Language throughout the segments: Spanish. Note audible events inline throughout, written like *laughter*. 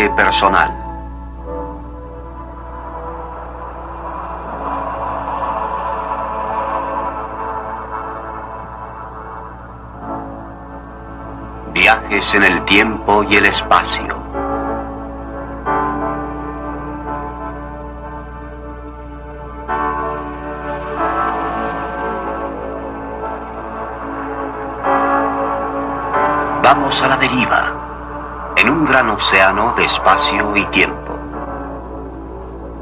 viaje personal. Viajes en el tiempo y el espacio. Océano de espacio y tiempo.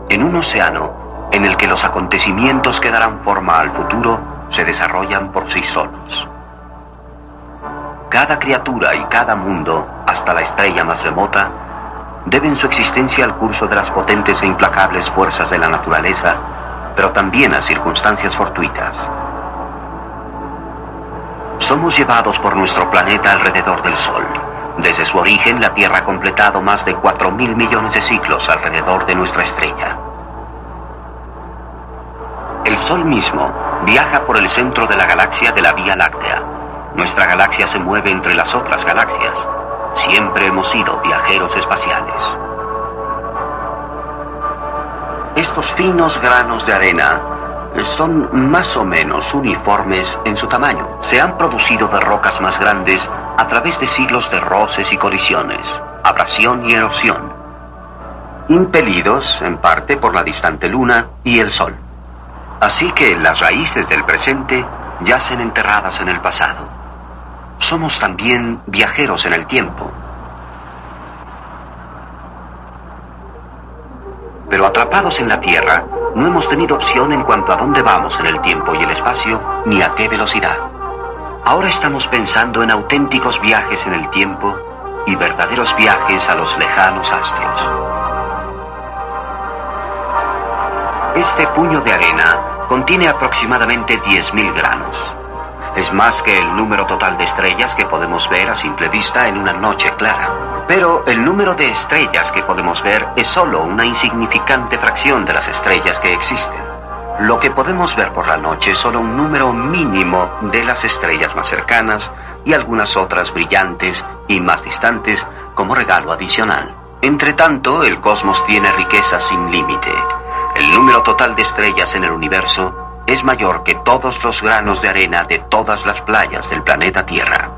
En un océano en el que los acontecimientos que darán forma al futuro se desarrollan por sí solos. Cada criatura y cada mundo, hasta la estrella más remota, deben su existencia al curso de las potentes e implacables fuerzas de la naturaleza, pero también a circunstancias fortuitas. Somos llevados por nuestro planeta alrededor del Sol. Desde su origen, la Tierra ha completado más de 4 mil millones de ciclos alrededor de nuestra estrella. El Sol mismo viaja por el centro de la galaxia de la Vía Láctea. Nuestra galaxia se mueve entre las otras galaxias. Siempre hemos sido viajeros espaciales. Estos finos granos de arena son más o menos uniformes en su tamaño. Se han producido de rocas más grandes a través de siglos de roces y colisiones, abrasión y erosión, impelidos en parte por la distante luna y el sol. Así que las raíces del presente yacen enterradas en el pasado. Somos también viajeros en el tiempo. Pero atrapados en la Tierra, no hemos tenido opción en cuanto a dónde vamos en el tiempo y el espacio, ni a qué velocidad. Ahora estamos pensando en auténticos viajes en el tiempo y verdaderos viajes a los lejanos astros. Este puño de arena contiene aproximadamente 10.000 granos. Es más que el número total de estrellas que podemos ver a simple vista en una noche clara. Pero el número de estrellas que podemos ver es solo una insignificante fracción de las estrellas que existen. Lo que podemos ver por la noche es solo un número mínimo de las estrellas más cercanas y algunas otras brillantes y más distantes como regalo adicional. Entre tanto, el cosmos tiene riqueza sin límite. El número total de estrellas en el universo es mayor que todos los granos de arena de todas las playas del planeta Tierra.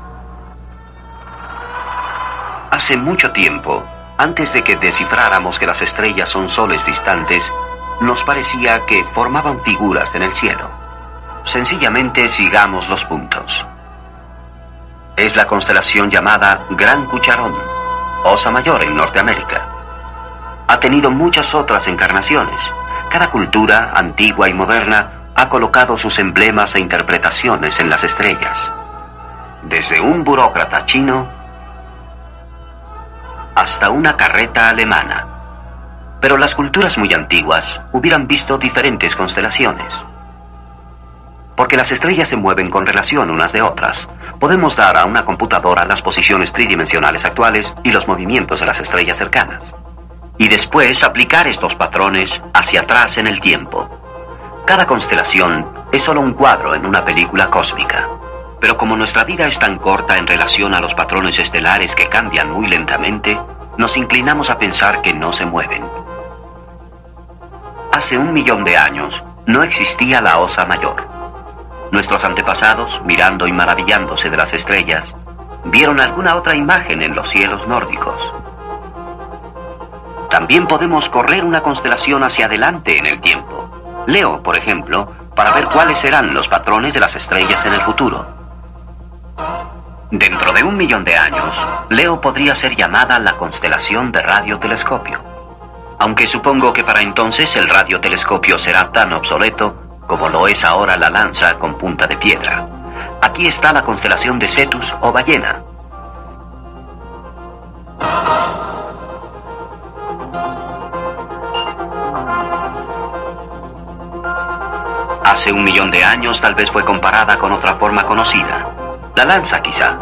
Hace mucho tiempo, antes de que descifráramos que las estrellas son soles distantes, nos parecía que formaban figuras en el cielo. Sencillamente sigamos los puntos. Es la constelación llamada Gran Cucharón, Osa Mayor en Norteamérica. Ha tenido muchas otras encarnaciones. Cada cultura, antigua y moderna, ha colocado sus emblemas e interpretaciones en las estrellas. Desde un burócrata chino hasta una carreta alemana. Pero las culturas muy antiguas hubieran visto diferentes constelaciones. Porque las estrellas se mueven con relación unas de otras. Podemos dar a una computadora las posiciones tridimensionales actuales y los movimientos de las estrellas cercanas. Y después aplicar estos patrones hacia atrás en el tiempo. Cada constelación es solo un cuadro en una película cósmica. Pero como nuestra vida es tan corta en relación a los patrones estelares que cambian muy lentamente, nos inclinamos a pensar que no se mueven. Hace un millón de años no existía la Osa Mayor. Nuestros antepasados, mirando y maravillándose de las estrellas, vieron alguna otra imagen en los cielos nórdicos. También podemos correr una constelación hacia adelante en el tiempo. Leo, por ejemplo, para ver cuáles serán los patrones de las estrellas en el futuro. Dentro de un millón de años, Leo podría ser llamada la constelación de radiotelescopio. Aunque supongo que para entonces el radiotelescopio será tan obsoleto como lo es ahora la lanza con punta de piedra. Aquí está la constelación de Cetus o ballena. Hace un millón de años tal vez fue comparada con otra forma conocida. La lanza quizá.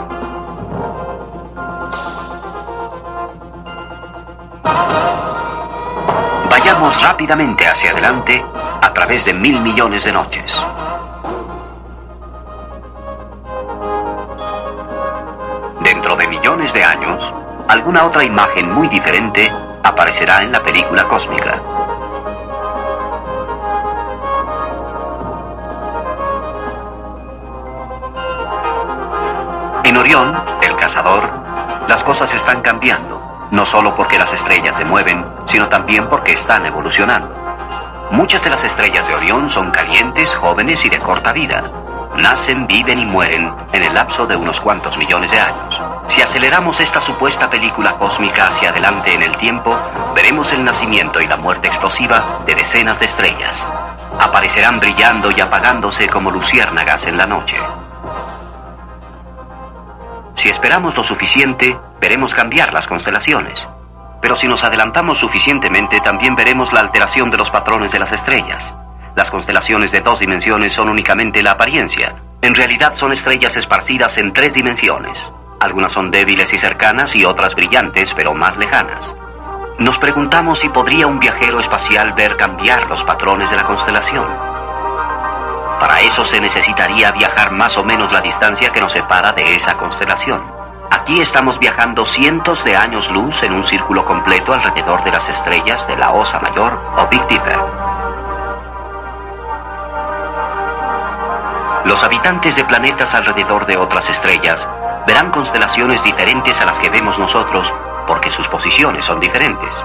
Vayamos rápidamente hacia adelante a través de mil millones de noches. Dentro de millones de años, alguna otra imagen muy diferente aparecerá en la película cósmica. En Orión, el cazador, las cosas están cambiando, no solo porque las estrellas se mueven, sino también porque están evolucionando. Muchas de las estrellas de Orión son calientes, jóvenes y de corta vida. Nacen, viven y mueren en el lapso de unos cuantos millones de años. Si aceleramos esta supuesta película cósmica hacia adelante en el tiempo, veremos el nacimiento y la muerte explosiva de decenas de estrellas. Aparecerán brillando y apagándose como luciérnagas en la noche. Si esperamos lo suficiente, veremos cambiar las constelaciones. Pero si nos adelantamos suficientemente, también veremos la alteración de los patrones de las estrellas. Las constelaciones de dos dimensiones son únicamente la apariencia. En realidad son estrellas esparcidas en tres dimensiones. Algunas son débiles y cercanas y otras brillantes, pero más lejanas. Nos preguntamos si podría un viajero espacial ver cambiar los patrones de la constelación. Para eso se necesitaría viajar más o menos la distancia que nos separa de esa constelación. Aquí estamos viajando cientos de años luz en un círculo completo alrededor de las estrellas de la Osa Mayor o Big Dipper. Los habitantes de planetas alrededor de otras estrellas verán constelaciones diferentes a las que vemos nosotros porque sus posiciones son diferentes.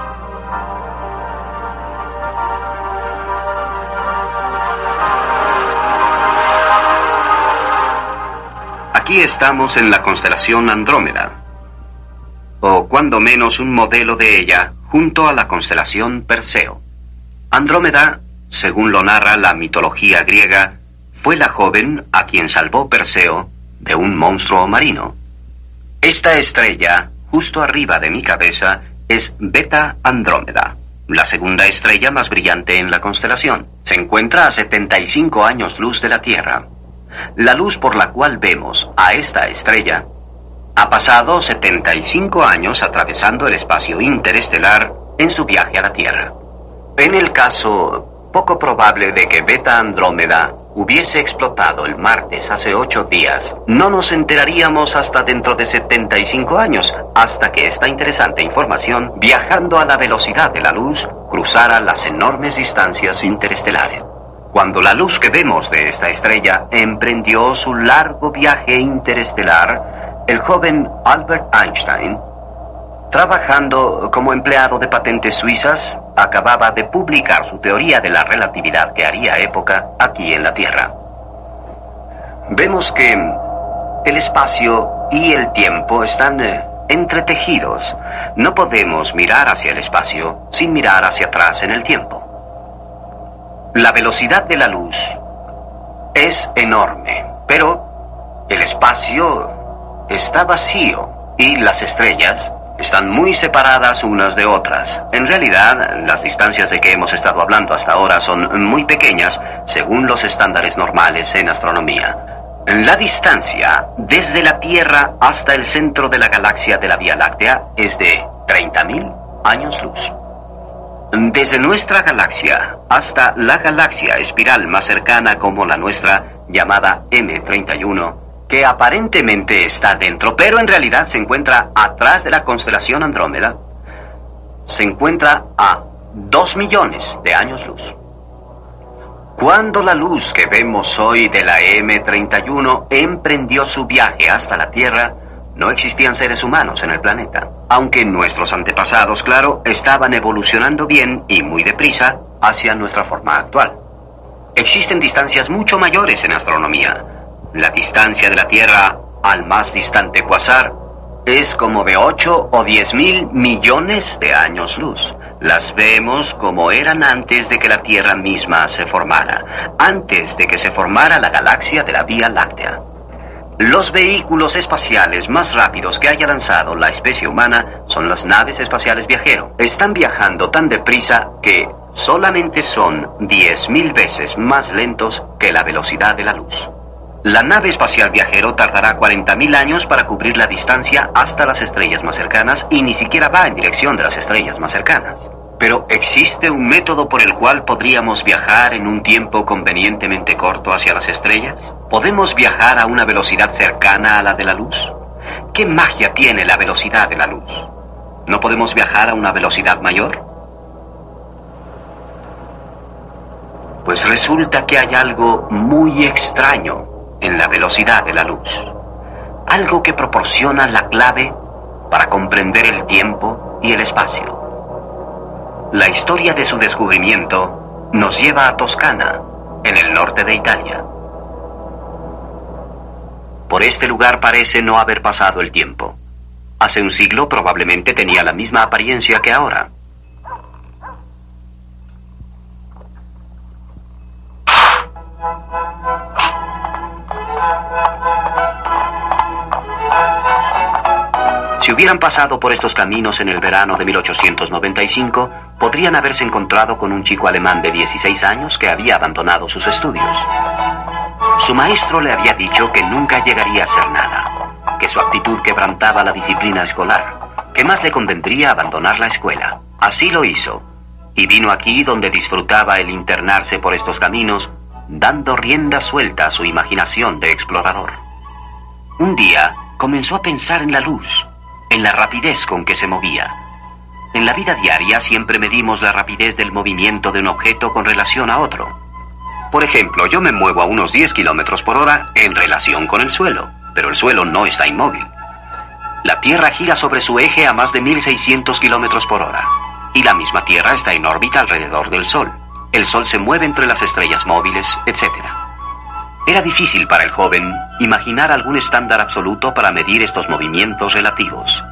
Aquí estamos en la constelación Andrómeda, o cuando menos un modelo de ella, junto a la constelación Perseo. Andrómeda, según lo narra la mitología griega, fue la joven a quien salvó Perseo de un monstruo marino. Esta estrella, justo arriba de mi cabeza, es Beta Andrómeda, la segunda estrella más brillante en la constelación. Se encuentra a 75 años luz de la Tierra. La luz por la cual vemos a esta estrella ha pasado 75 años atravesando el espacio interestelar en su viaje a la Tierra. En el caso poco probable de que Beta Andrómeda hubiese explotado el martes hace ocho días, no nos enteraríamos hasta dentro de 75 años, hasta que esta interesante información, viajando a la velocidad de la luz, cruzara las enormes distancias interestelares. Cuando la luz que vemos de esta estrella emprendió su largo viaje interestelar, el joven Albert Einstein, trabajando como empleado de patentes suizas, acababa de publicar su teoría de la relatividad que haría época aquí en la Tierra. Vemos que el espacio y el tiempo están eh, entretejidos. No podemos mirar hacia el espacio sin mirar hacia atrás en el tiempo. La velocidad de la luz es enorme, pero el espacio está vacío y las estrellas están muy separadas unas de otras. En realidad, las distancias de que hemos estado hablando hasta ahora son muy pequeñas según los estándares normales en astronomía. La distancia desde la Tierra hasta el centro de la galaxia de la Vía Láctea es de 30.000 años luz. Desde nuestra galaxia hasta la galaxia espiral más cercana como la nuestra, llamada M31, que aparentemente está dentro, pero en realidad se encuentra atrás de la constelación Andrómeda, se encuentra a dos millones de años luz. Cuando la luz que vemos hoy de la M31 emprendió su viaje hasta la Tierra, no existían seres humanos en el planeta, aunque nuestros antepasados, claro, estaban evolucionando bien y muy deprisa hacia nuestra forma actual. Existen distancias mucho mayores en astronomía. La distancia de la Tierra al más distante cuasar es como de 8 o 10 mil millones de años luz. Las vemos como eran antes de que la Tierra misma se formara, antes de que se formara la galaxia de la Vía Láctea. Los vehículos espaciales más rápidos que haya lanzado la especie humana son las naves espaciales viajeros. Están viajando tan deprisa que solamente son 10.000 veces más lentos que la velocidad de la luz. La nave espacial viajero tardará 40.000 años para cubrir la distancia hasta las estrellas más cercanas y ni siquiera va en dirección de las estrellas más cercanas. Pero ¿existe un método por el cual podríamos viajar en un tiempo convenientemente corto hacia las estrellas? ¿Podemos viajar a una velocidad cercana a la de la luz? ¿Qué magia tiene la velocidad de la luz? ¿No podemos viajar a una velocidad mayor? Pues resulta que hay algo muy extraño en la velocidad de la luz. Algo que proporciona la clave para comprender el tiempo y el espacio. La historia de su descubrimiento nos lleva a Toscana, en el norte de Italia. Por este lugar parece no haber pasado el tiempo. Hace un siglo probablemente tenía la misma apariencia que ahora. Si hubieran pasado por estos caminos en el verano de 1895, podrían haberse encontrado con un chico alemán de 16 años que había abandonado sus estudios. Su maestro le había dicho que nunca llegaría a ser nada, que su actitud quebrantaba la disciplina escolar, que más le convendría abandonar la escuela. Así lo hizo, y vino aquí donde disfrutaba el internarse por estos caminos, dando rienda suelta a su imaginación de explorador. Un día comenzó a pensar en la luz, en la rapidez con que se movía. En la vida diaria siempre medimos la rapidez del movimiento de un objeto con relación a otro. Por ejemplo, yo me muevo a unos 10 kilómetros por hora en relación con el suelo, pero el suelo no está inmóvil. La Tierra gira sobre su eje a más de 1600 kilómetros por hora, y la misma Tierra está en órbita alrededor del Sol. El Sol se mueve entre las estrellas móviles, etc. Era difícil para el joven imaginar algún estándar absoluto para medir estos movimientos relativos.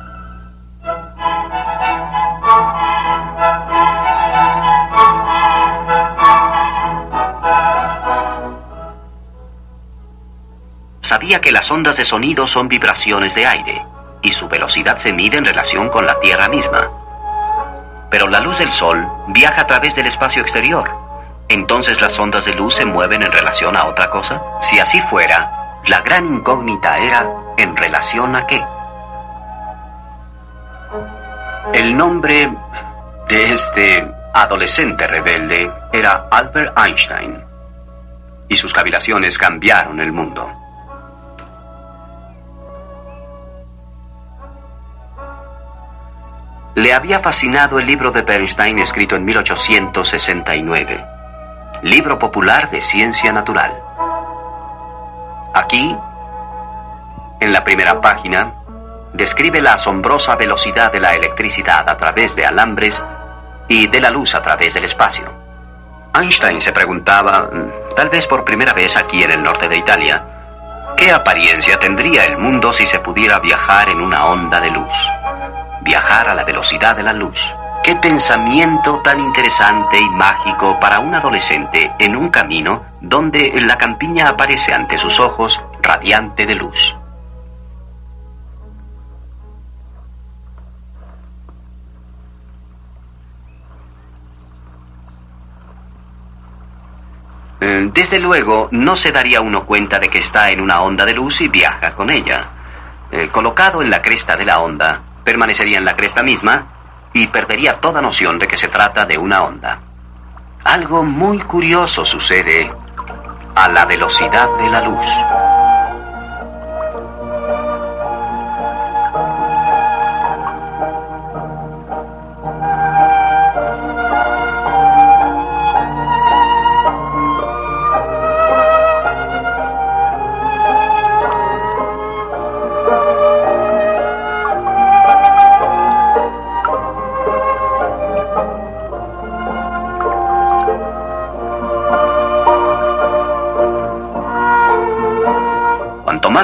Sabía que las ondas de sonido son vibraciones de aire y su velocidad se mide en relación con la Tierra misma. Pero la luz del Sol viaja a través del espacio exterior. Entonces las ondas de luz se mueven en relación a otra cosa. Si así fuera, la gran incógnita era ¿en relación a qué? El nombre de este adolescente rebelde era Albert Einstein. Y sus cavilaciones cambiaron el mundo. Le había fascinado el libro de Bernstein escrito en 1869, libro popular de ciencia natural. Aquí, en la primera página, describe la asombrosa velocidad de la electricidad a través de alambres y de la luz a través del espacio. Einstein se preguntaba, tal vez por primera vez aquí en el norte de Italia, ¿qué apariencia tendría el mundo si se pudiera viajar en una onda de luz? viajar a la velocidad de la luz. Qué pensamiento tan interesante y mágico para un adolescente en un camino donde la campiña aparece ante sus ojos radiante de luz. Eh, desde luego, no se daría uno cuenta de que está en una onda de luz y viaja con ella. Eh, colocado en la cresta de la onda, permanecería en la cresta misma y perdería toda noción de que se trata de una onda. Algo muy curioso sucede a la velocidad de la luz.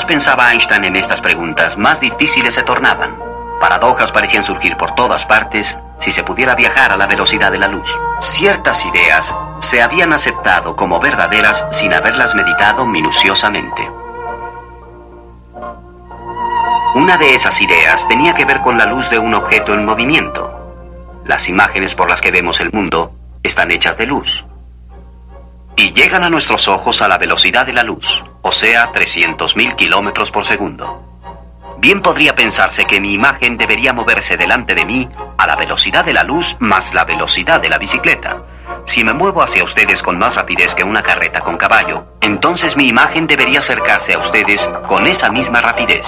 Pensaba Einstein en estas preguntas, más difíciles se tornaban. Paradojas parecían surgir por todas partes si se pudiera viajar a la velocidad de la luz. Ciertas ideas se habían aceptado como verdaderas sin haberlas meditado minuciosamente. Una de esas ideas tenía que ver con la luz de un objeto en movimiento. Las imágenes por las que vemos el mundo están hechas de luz. Y llegan a nuestros ojos a la velocidad de la luz. O sea, 300.000 kilómetros por segundo. Bien podría pensarse que mi imagen debería moverse delante de mí a la velocidad de la luz más la velocidad de la bicicleta. Si me muevo hacia ustedes con más rapidez que una carreta con caballo, entonces mi imagen debería acercarse a ustedes con esa misma rapidez.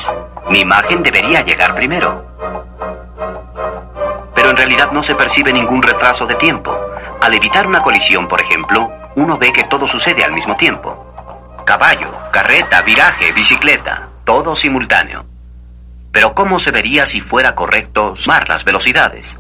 Mi imagen debería llegar primero. Pero en realidad no se percibe ningún retraso de tiempo. Al evitar una colisión, por ejemplo, uno ve que todo sucede al mismo tiempo. Caballo, carreta, viraje, bicicleta, todo simultáneo. Pero ¿cómo se vería si fuera correcto sumar las velocidades?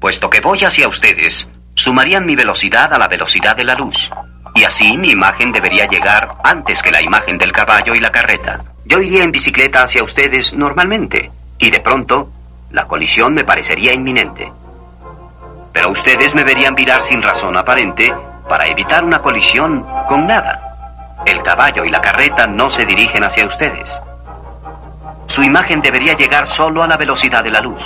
Puesto que voy hacia ustedes, sumarían mi velocidad a la velocidad de la luz. Y así mi imagen debería llegar antes que la imagen del caballo y la carreta. Yo iría en bicicleta hacia ustedes normalmente, y de pronto la colisión me parecería inminente. Pero ustedes me verían virar sin razón aparente para evitar una colisión con nada. El caballo y la carreta no se dirigen hacia ustedes. Su imagen debería llegar solo a la velocidad de la luz.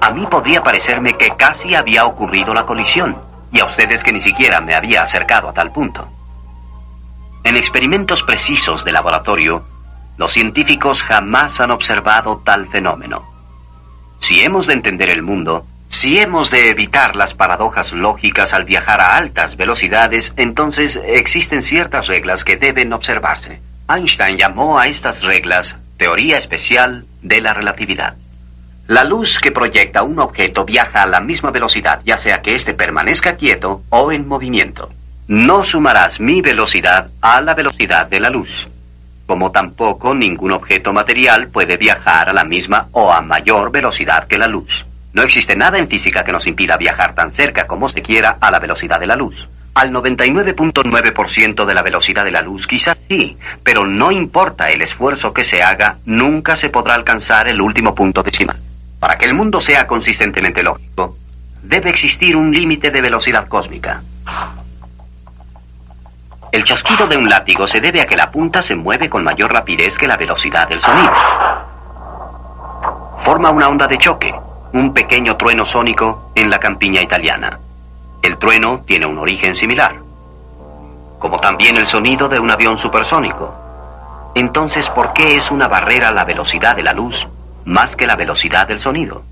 A mí podría parecerme que casi había ocurrido la colisión, y a ustedes que ni siquiera me había acercado a tal punto. En experimentos precisos de laboratorio, los científicos jamás han observado tal fenómeno. Si hemos de entender el mundo, si hemos de evitar las paradojas lógicas al viajar a altas velocidades, entonces existen ciertas reglas que deben observarse. Einstein llamó a estas reglas Teoría especial de la relatividad. La luz que proyecta un objeto viaja a la misma velocidad, ya sea que éste permanezca quieto o en movimiento. No sumarás mi velocidad a la velocidad de la luz, como tampoco ningún objeto material puede viajar a la misma o a mayor velocidad que la luz. No existe nada en física que nos impida viajar tan cerca como se quiera a la velocidad de la luz. Al 99.9% de la velocidad de la luz quizás sí, pero no importa el esfuerzo que se haga, nunca se podrá alcanzar el último punto decimal. Para que el mundo sea consistentemente lógico, debe existir un límite de velocidad cósmica. El chasquido de un látigo se debe a que la punta se mueve con mayor rapidez que la velocidad del sonido. Forma una onda de choque, un pequeño trueno sónico en la campiña italiana. El trueno tiene un origen similar, como también el sonido de un avión supersónico. Entonces, ¿por qué es una barrera la velocidad de la luz más que la velocidad del sonido?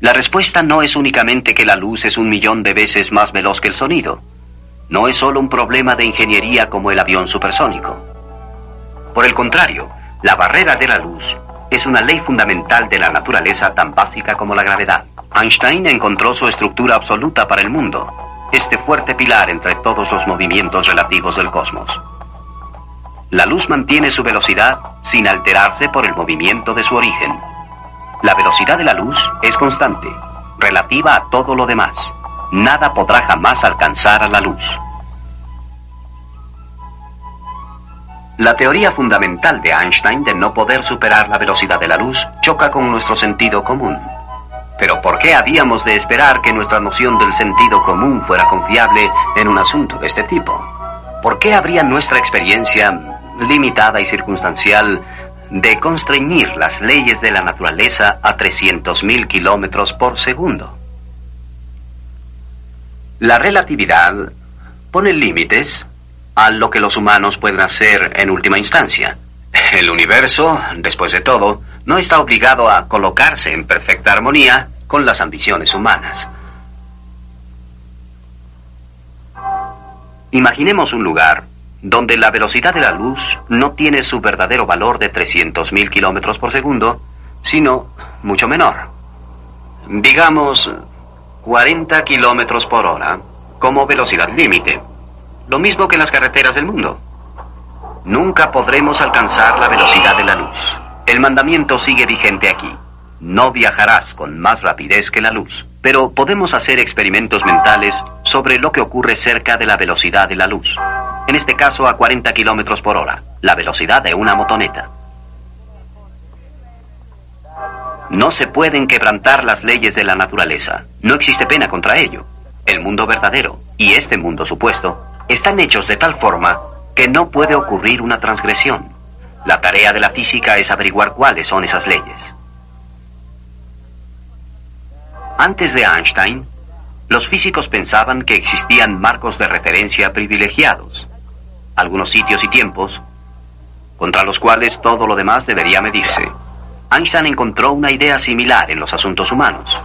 La respuesta no es únicamente que la luz es un millón de veces más veloz que el sonido. No es solo un problema de ingeniería como el avión supersónico. Por el contrario, la barrera de la luz es una ley fundamental de la naturaleza tan básica como la gravedad. Einstein encontró su estructura absoluta para el mundo, este fuerte pilar entre todos los movimientos relativos del cosmos. La luz mantiene su velocidad sin alterarse por el movimiento de su origen. La velocidad de la luz es constante, relativa a todo lo demás. Nada podrá jamás alcanzar a la luz. La teoría fundamental de Einstein de no poder superar la velocidad de la luz choca con nuestro sentido común. Pero ¿por qué habíamos de esperar que nuestra noción del sentido común fuera confiable en un asunto de este tipo? ¿Por qué habría nuestra experiencia limitada y circunstancial de constreñir las leyes de la naturaleza a 300.000 kilómetros por segundo? La relatividad pone límites a lo que los humanos pueden hacer en última instancia. El universo, después de todo, no está obligado a colocarse en perfecta armonía con las ambiciones humanas. Imaginemos un lugar donde la velocidad de la luz no tiene su verdadero valor de 300.000 kilómetros por segundo, sino mucho menor. Digamos 40 kilómetros por hora como velocidad límite. Lo mismo que en las carreteras del mundo. Nunca podremos alcanzar la velocidad de la luz. El mandamiento sigue vigente aquí. No viajarás con más rapidez que la luz. Pero podemos hacer experimentos mentales sobre lo que ocurre cerca de la velocidad de la luz. En este caso a 40 kilómetros por hora, la velocidad de una motoneta. No se pueden quebrantar las leyes de la naturaleza. No existe pena contra ello. El mundo verdadero y este mundo supuesto están hechos de tal forma que no puede ocurrir una transgresión. La tarea de la física es averiguar cuáles son esas leyes. Antes de Einstein, los físicos pensaban que existían marcos de referencia privilegiados. algunos sitios y tiempos, contra los cuales todo lo demás debería medirse. Einstein encontró una idea similar en los asuntos humanos.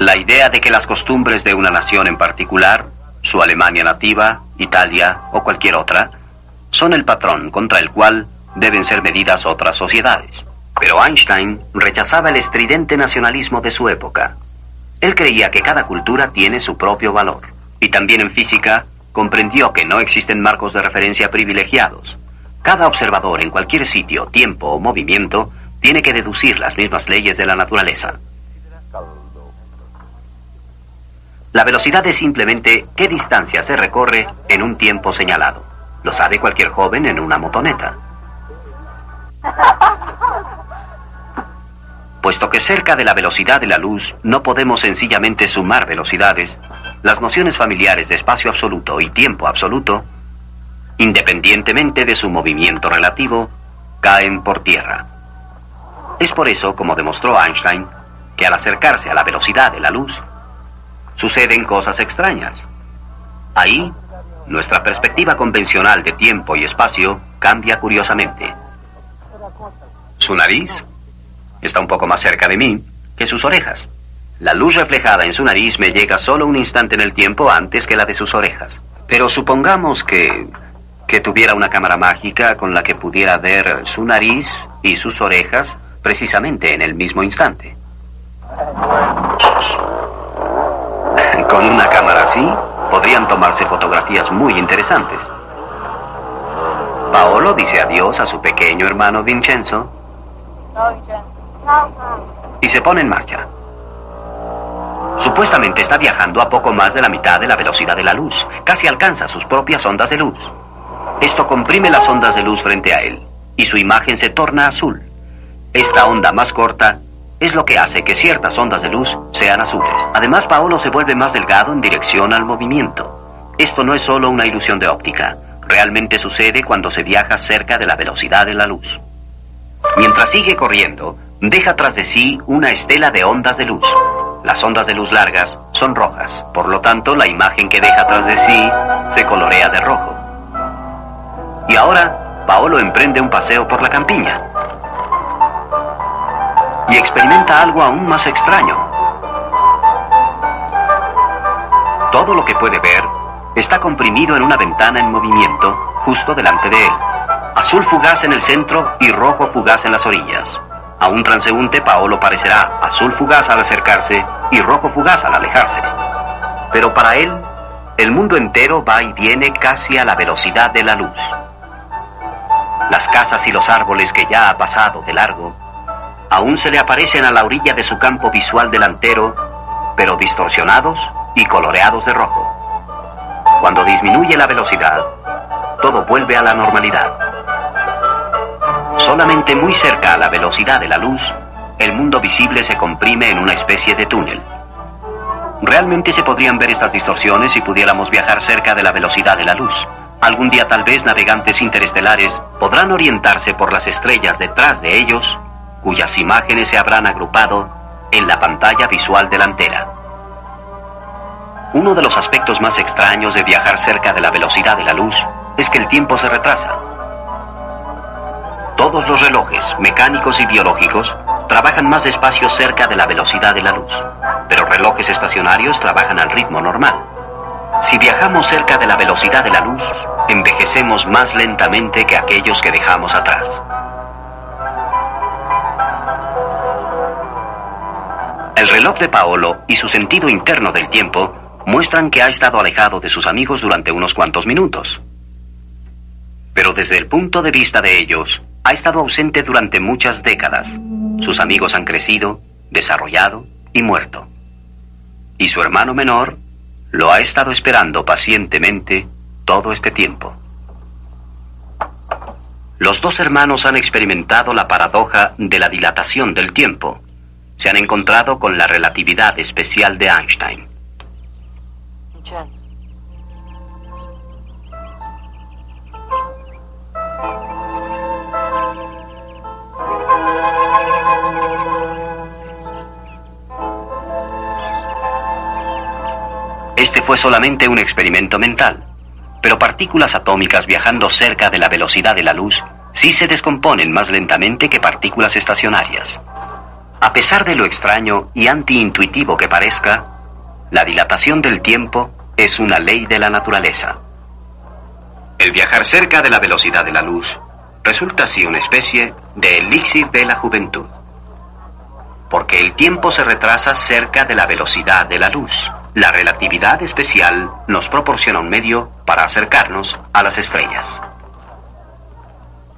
La idea de que las costumbres de una nación en particular, su Alemania nativa, Italia o cualquier otra, son el patrón contra el cual deben ser medidas otras sociedades. Pero Einstein rechazaba el estridente nacionalismo de su época. Él creía que cada cultura tiene su propio valor. Y también en física comprendió que no existen marcos de referencia privilegiados. Cada observador en cualquier sitio, tiempo o movimiento tiene que deducir las mismas leyes de la naturaleza. La velocidad es simplemente qué distancia se recorre en un tiempo señalado. Lo sabe cualquier joven en una motoneta. Puesto que cerca de la velocidad de la luz no podemos sencillamente sumar velocidades, las nociones familiares de espacio absoluto y tiempo absoluto, independientemente de su movimiento relativo, caen por tierra. Es por eso, como demostró Einstein, que al acercarse a la velocidad de la luz, suceden cosas extrañas. Ahí, nuestra perspectiva convencional de tiempo y espacio cambia curiosamente. Su nariz está un poco más cerca de mí que sus orejas. La luz reflejada en su nariz me llega solo un instante en el tiempo antes que la de sus orejas. Pero supongamos que que tuviera una cámara mágica con la que pudiera ver su nariz y sus orejas precisamente en el mismo instante. Con una cámara así, podrían tomarse fotografías muy interesantes. Paolo dice adiós a su pequeño hermano Vincenzo y se pone en marcha. Supuestamente está viajando a poco más de la mitad de la velocidad de la luz. Casi alcanza sus propias ondas de luz. Esto comprime las ondas de luz frente a él y su imagen se torna azul. Esta onda más corta es lo que hace que ciertas ondas de luz sean azules. Además, Paolo se vuelve más delgado en dirección al movimiento. Esto no es solo una ilusión de óptica. Realmente sucede cuando se viaja cerca de la velocidad de la luz. Mientras sigue corriendo, deja tras de sí una estela de ondas de luz. Las ondas de luz largas son rojas, por lo tanto la imagen que deja tras de sí se colorea de rojo. Y ahora, Paolo emprende un paseo por la campiña. Y experimenta algo aún más extraño. Todo lo que puede ver está comprimido en una ventana en movimiento justo delante de él. Azul fugaz en el centro y rojo fugaz en las orillas. A un transeúnte Paolo parecerá azul fugaz al acercarse y rojo fugaz al alejarse. Pero para él, el mundo entero va y viene casi a la velocidad de la luz. Las casas y los árboles que ya ha pasado de largo, aún se le aparecen a la orilla de su campo visual delantero, pero distorsionados y coloreados de rojo. Cuando disminuye la velocidad, todo vuelve a la normalidad. Solamente muy cerca a la velocidad de la luz, el mundo visible se comprime en una especie de túnel. Realmente se podrían ver estas distorsiones si pudiéramos viajar cerca de la velocidad de la luz. Algún día tal vez navegantes interestelares podrán orientarse por las estrellas detrás de ellos, cuyas imágenes se habrán agrupado en la pantalla visual delantera. Uno de los aspectos más extraños de viajar cerca de la velocidad de la luz es que el tiempo se retrasa. Todos los relojes, mecánicos y biológicos, trabajan más despacio cerca de la velocidad de la luz, pero relojes estacionarios trabajan al ritmo normal. Si viajamos cerca de la velocidad de la luz, envejecemos más lentamente que aquellos que dejamos atrás. El reloj de Paolo y su sentido interno del tiempo muestran que ha estado alejado de sus amigos durante unos cuantos minutos. Pero desde el punto de vista de ellos, ha estado ausente durante muchas décadas. Sus amigos han crecido, desarrollado y muerto. Y su hermano menor lo ha estado esperando pacientemente todo este tiempo. Los dos hermanos han experimentado la paradoja de la dilatación del tiempo. Se han encontrado con la relatividad especial de Einstein. Este fue solamente un experimento mental. Pero partículas atómicas viajando cerca de la velocidad de la luz sí se descomponen más lentamente que partículas estacionarias. A pesar de lo extraño y antiintuitivo que parezca, la dilatación del tiempo es una ley de la naturaleza. El viajar cerca de la velocidad de la luz resulta así una especie de elixir de la juventud, porque el tiempo se retrasa cerca de la velocidad de la luz. La relatividad especial nos proporciona un medio para acercarnos a las estrellas.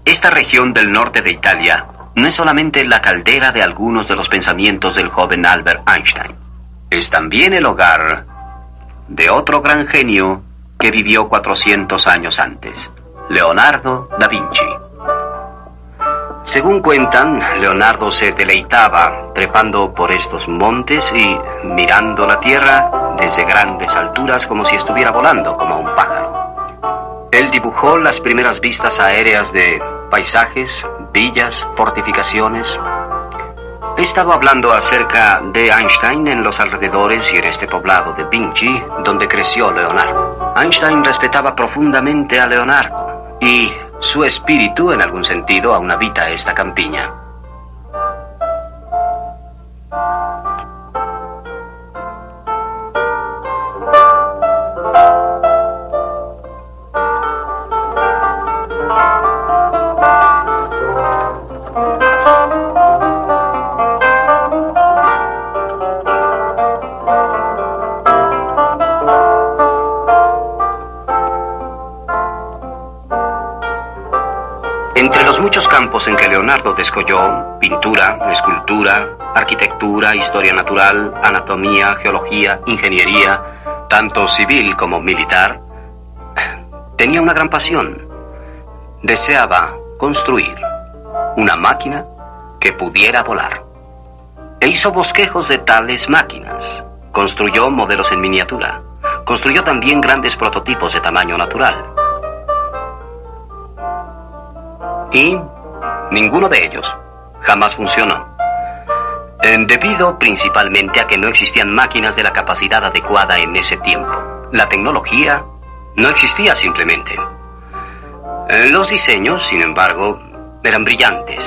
Esta región del norte de Italia no es solamente la caldera de algunos de los pensamientos del joven Albert Einstein, es también el hogar de otro gran genio que vivió 400 años antes, Leonardo da Vinci. Según cuentan, Leonardo se deleitaba trepando por estos montes y mirando la tierra desde grandes alturas como si estuviera volando como un pájaro. Él dibujó las primeras vistas aéreas de paisajes, villas, fortificaciones. He estado hablando acerca de Einstein en los alrededores y en este poblado de Vinci, donde creció Leonardo. Einstein respetaba profundamente a Leonardo y su espíritu, en algún sentido, aún habita esta campiña. Muchos campos en que Leonardo descolló, pintura, escultura, arquitectura, historia natural, anatomía, geología, ingeniería, tanto civil como militar, *sighs* tenía una gran pasión. Deseaba construir una máquina que pudiera volar. E hizo bosquejos de tales máquinas. Construyó modelos en miniatura. Construyó también grandes prototipos de tamaño natural. Y ninguno de ellos jamás funcionó. Debido principalmente a que no existían máquinas de la capacidad adecuada en ese tiempo. La tecnología no existía simplemente. Eh, los diseños, sin embargo, eran brillantes.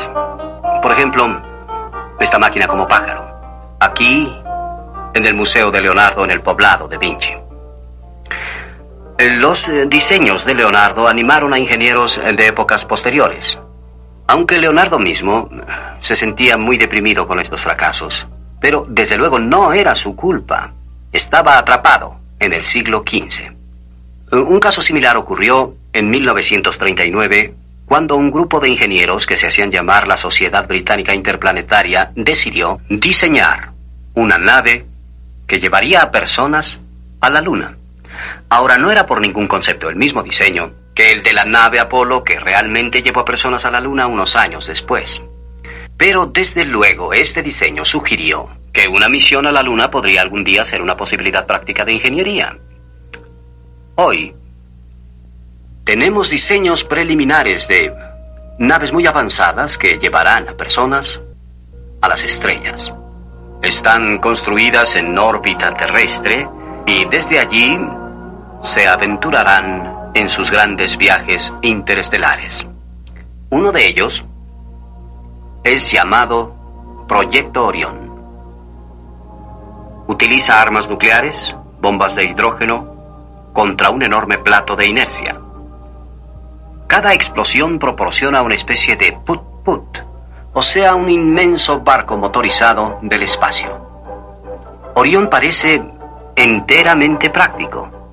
Por ejemplo, esta máquina como pájaro. Aquí, en el Museo de Leonardo, en el poblado de Vinci. Los eh, diseños de Leonardo animaron a ingenieros de épocas posteriores. Aunque Leonardo mismo se sentía muy deprimido con estos fracasos, pero desde luego no era su culpa. Estaba atrapado en el siglo XV. Un caso similar ocurrió en 1939, cuando un grupo de ingenieros que se hacían llamar la Sociedad Británica Interplanetaria decidió diseñar una nave que llevaría a personas a la Luna. Ahora no era por ningún concepto el mismo diseño que el de la nave Apolo que realmente llevó a personas a la Luna unos años después. Pero desde luego este diseño sugirió que una misión a la Luna podría algún día ser una posibilidad práctica de ingeniería. Hoy tenemos diseños preliminares de naves muy avanzadas que llevarán a personas a las estrellas. Están construidas en órbita terrestre y desde allí se aventurarán en sus grandes viajes interestelares. Uno de ellos es llamado Proyecto Orión. Utiliza armas nucleares, bombas de hidrógeno, contra un enorme plato de inercia. Cada explosión proporciona una especie de put-put, o sea, un inmenso barco motorizado del espacio. Orión parece enteramente práctico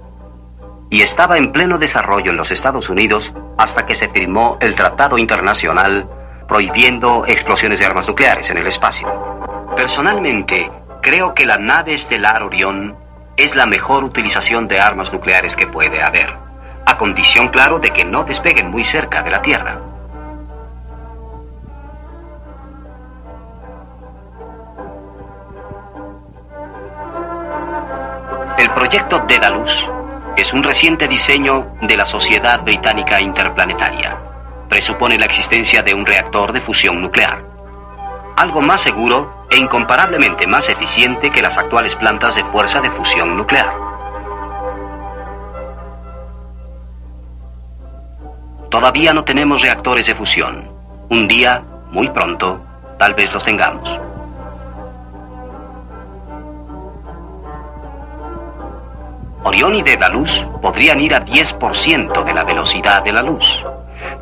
y estaba en pleno desarrollo en los Estados Unidos hasta que se firmó el Tratado Internacional prohibiendo explosiones de armas nucleares en el espacio. Personalmente, creo que la nave estelar Orión es la mejor utilización de armas nucleares que puede haber, a condición, claro, de que no despeguen muy cerca de la Tierra. El proyecto Dedalus es un reciente diseño de la Sociedad Británica Interplanetaria. Presupone la existencia de un reactor de fusión nuclear. Algo más seguro e incomparablemente más eficiente que las actuales plantas de fuerza de fusión nuclear. Todavía no tenemos reactores de fusión. Un día, muy pronto, tal vez los tengamos. Orión y de la luz podrían ir a 10% de la velocidad de la luz.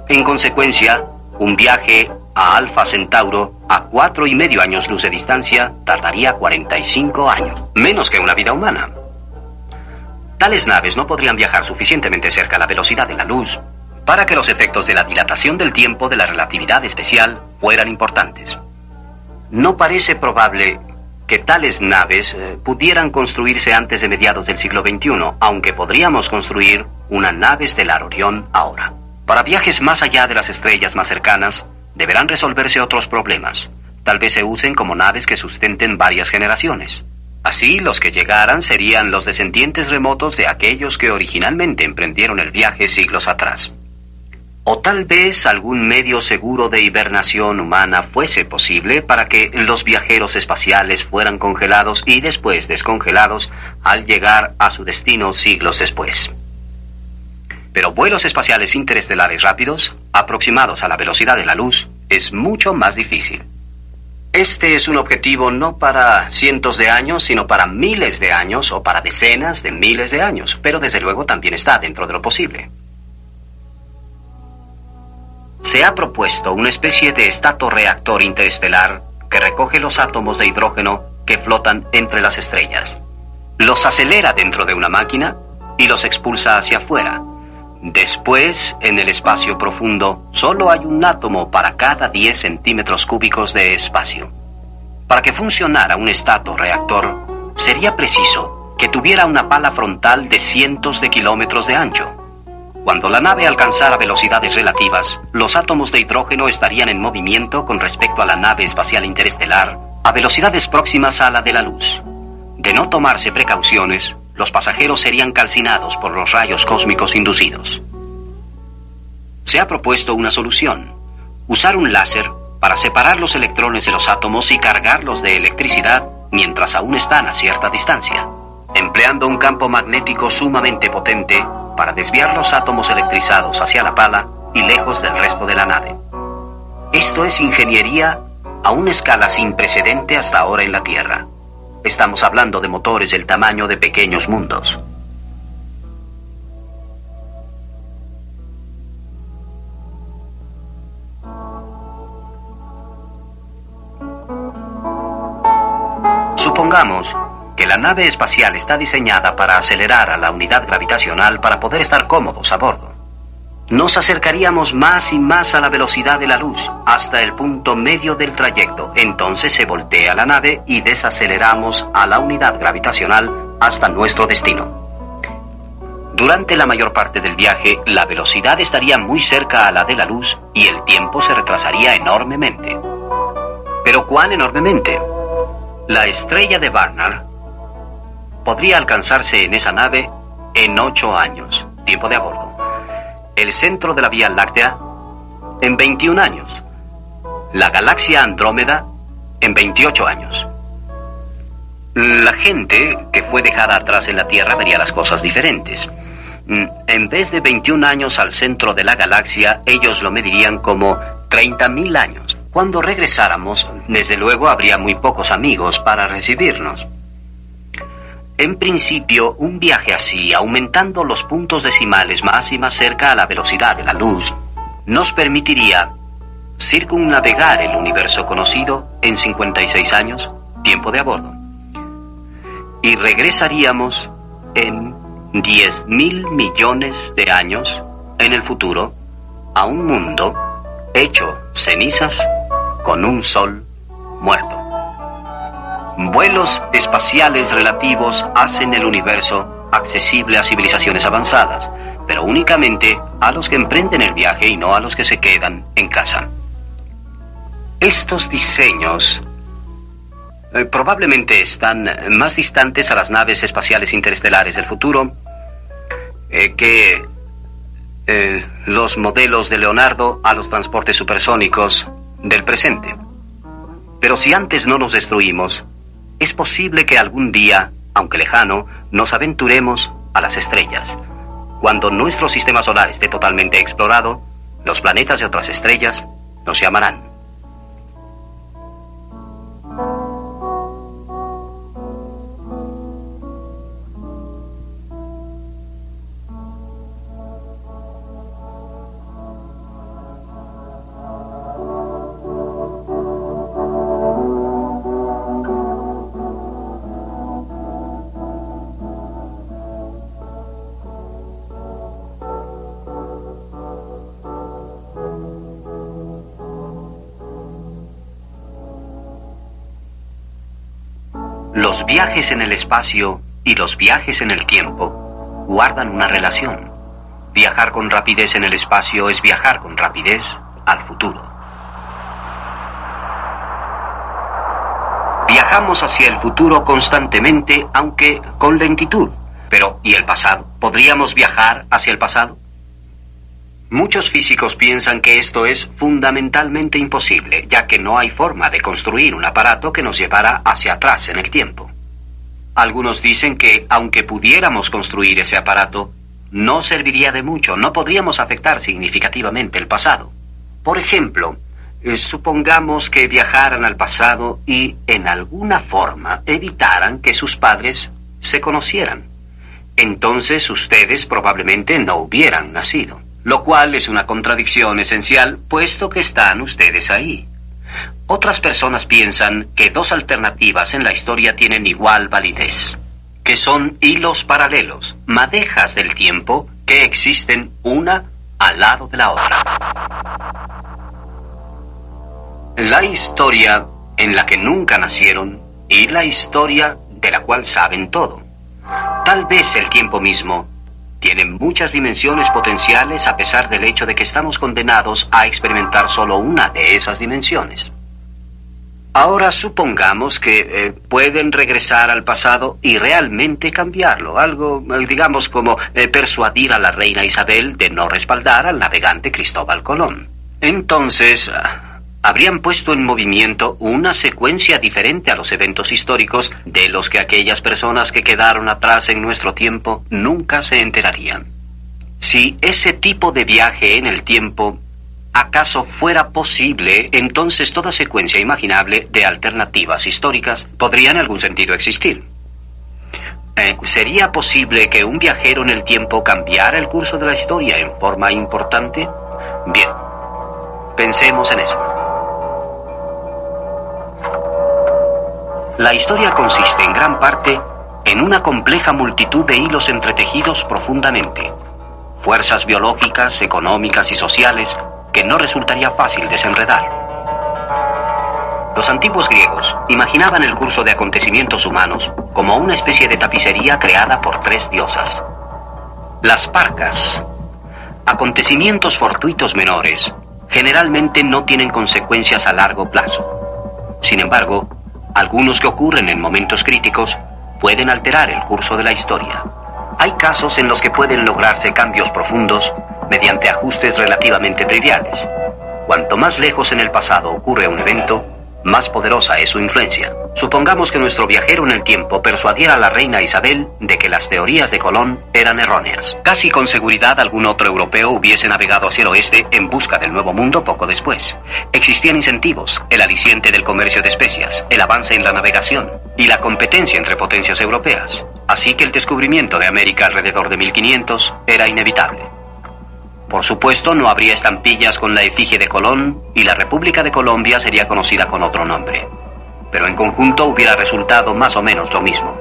En consecuencia, un viaje a Alfa Centauro a cuatro y medio años luz de distancia tardaría 45 años, menos que una vida humana. Tales naves no podrían viajar suficientemente cerca a la velocidad de la luz para que los efectos de la dilatación del tiempo de la relatividad especial fueran importantes. No parece probable que tales naves eh, pudieran construirse antes de mediados del siglo XXI, aunque podríamos construir una nave estelar Orión ahora. Para viajes más allá de las estrellas más cercanas, deberán resolverse otros problemas. Tal vez se usen como naves que sustenten varias generaciones. Así, los que llegaran serían los descendientes remotos de aquellos que originalmente emprendieron el viaje siglos atrás. O tal vez algún medio seguro de hibernación humana fuese posible para que los viajeros espaciales fueran congelados y después descongelados al llegar a su destino siglos después. Pero vuelos espaciales interestelares rápidos, aproximados a la velocidad de la luz, es mucho más difícil. Este es un objetivo no para cientos de años, sino para miles de años o para decenas de miles de años, pero desde luego también está dentro de lo posible se ha propuesto una especie de reactor interestelar que recoge los átomos de hidrógeno que flotan entre las estrellas. Los acelera dentro de una máquina y los expulsa hacia afuera. Después, en el espacio profundo, solo hay un átomo para cada 10 centímetros cúbicos de espacio. Para que funcionara un reactor, sería preciso que tuviera una pala frontal de cientos de kilómetros de ancho cuando la nave alcanzara velocidades relativas, los átomos de hidrógeno estarían en movimiento con respecto a la nave espacial interestelar a velocidades próximas a la de la luz. De no tomarse precauciones, los pasajeros serían calcinados por los rayos cósmicos inducidos. Se ha propuesto una solución, usar un láser para separar los electrones de los átomos y cargarlos de electricidad mientras aún están a cierta distancia. Empleando un campo magnético sumamente potente, para desviar los átomos electrizados hacia la pala y lejos del resto de la nave. Esto es ingeniería a una escala sin precedente hasta ahora en la Tierra. Estamos hablando de motores del tamaño de pequeños mundos. Nave espacial está diseñada para acelerar a la unidad gravitacional para poder estar cómodos a bordo. Nos acercaríamos más y más a la velocidad de la luz, hasta el punto medio del trayecto. Entonces se voltea la nave y desaceleramos a la unidad gravitacional hasta nuestro destino. Durante la mayor parte del viaje, la velocidad estaría muy cerca a la de la luz y el tiempo se retrasaría enormemente. ¿Pero cuán enormemente? La estrella de Barnard podría alcanzarse en esa nave en ocho años, tiempo de a bordo. El centro de la Vía Láctea en 21 años. La galaxia Andrómeda en 28 años. La gente que fue dejada atrás en la Tierra vería las cosas diferentes. Mm, en vez de 21 años al centro de la galaxia, ellos lo medirían como 30.000 años. Cuando regresáramos, desde luego habría muy pocos amigos para recibirnos. En principio, un viaje así, aumentando los puntos decimales más y más cerca a la velocidad de la luz, nos permitiría circunnavegar el universo conocido en 56 años, tiempo de a bordo. Y regresaríamos en 10 mil millones de años en el futuro a un mundo hecho cenizas con un sol muerto. Vuelos espaciales relativos hacen el universo accesible a civilizaciones avanzadas, pero únicamente a los que emprenden el viaje y no a los que se quedan en casa. Estos diseños eh, probablemente están más distantes a las naves espaciales interestelares del futuro eh, que eh, los modelos de Leonardo a los transportes supersónicos del presente. Pero si antes no nos destruimos, es posible que algún día, aunque lejano, nos aventuremos a las estrellas. Cuando nuestro sistema solar esté totalmente explorado, los planetas de otras estrellas nos llamarán. Viajes en el espacio y los viajes en el tiempo guardan una relación. Viajar con rapidez en el espacio es viajar con rapidez al futuro. Viajamos hacia el futuro constantemente, aunque con lentitud. Pero, ¿y el pasado? ¿Podríamos viajar hacia el pasado? Muchos físicos piensan que esto es fundamentalmente imposible, ya que no hay forma de construir un aparato que nos llevara hacia atrás en el tiempo. Algunos dicen que, aunque pudiéramos construir ese aparato, no serviría de mucho, no podríamos afectar significativamente el pasado. Por ejemplo, eh, supongamos que viajaran al pasado y, en alguna forma, evitaran que sus padres se conocieran. Entonces ustedes probablemente no hubieran nacido lo cual es una contradicción esencial, puesto que están ustedes ahí. Otras personas piensan que dos alternativas en la historia tienen igual validez, que son hilos paralelos, madejas del tiempo que existen una al lado de la otra. La historia en la que nunca nacieron y la historia de la cual saben todo. Tal vez el tiempo mismo tienen muchas dimensiones potenciales a pesar del hecho de que estamos condenados a experimentar solo una de esas dimensiones. Ahora supongamos que eh, pueden regresar al pasado y realmente cambiarlo, algo, eh, digamos, como eh, persuadir a la reina Isabel de no respaldar al navegante Cristóbal Colón. Entonces, ah, habrían puesto en movimiento una secuencia diferente a los eventos históricos de los que aquellas personas que quedaron atrás en nuestro tiempo nunca se enterarían. Si ese tipo de viaje en el tiempo acaso fuera posible, entonces toda secuencia imaginable de alternativas históricas podría en algún sentido existir. Eh, ¿Sería posible que un viajero en el tiempo cambiara el curso de la historia en forma importante? Bien, pensemos en eso. La historia consiste en gran parte en una compleja multitud de hilos entretejidos profundamente, fuerzas biológicas, económicas y sociales que no resultaría fácil desenredar. Los antiguos griegos imaginaban el curso de acontecimientos humanos como una especie de tapicería creada por tres diosas. Las parcas, acontecimientos fortuitos menores, generalmente no tienen consecuencias a largo plazo. Sin embargo, algunos que ocurren en momentos críticos pueden alterar el curso de la historia. Hay casos en los que pueden lograrse cambios profundos mediante ajustes relativamente triviales. Cuanto más lejos en el pasado ocurre un evento, más poderosa es su influencia. Supongamos que nuestro viajero en el tiempo persuadiera a la reina Isabel de que las teorías de Colón eran erróneas. Casi con seguridad algún otro europeo hubiese navegado hacia el oeste en busca del nuevo mundo poco después. Existían incentivos, el aliciente del comercio de especias, el avance en la navegación y la competencia entre potencias europeas. Así que el descubrimiento de América alrededor de 1500 era inevitable. Por supuesto, no habría estampillas con la efigie de Colón y la República de Colombia sería conocida con otro nombre. Pero en conjunto hubiera resultado más o menos lo mismo.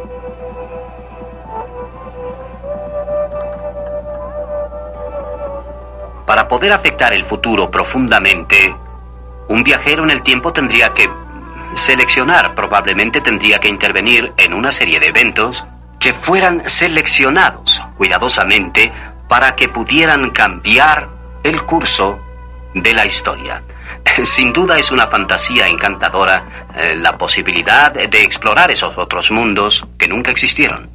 Para poder afectar el futuro profundamente, un viajero en el tiempo tendría que seleccionar, probablemente tendría que intervenir en una serie de eventos que fueran seleccionados cuidadosamente para que pudieran cambiar el curso de la historia. *laughs* Sin duda es una fantasía encantadora eh, la posibilidad de explorar esos otros mundos que nunca existieron.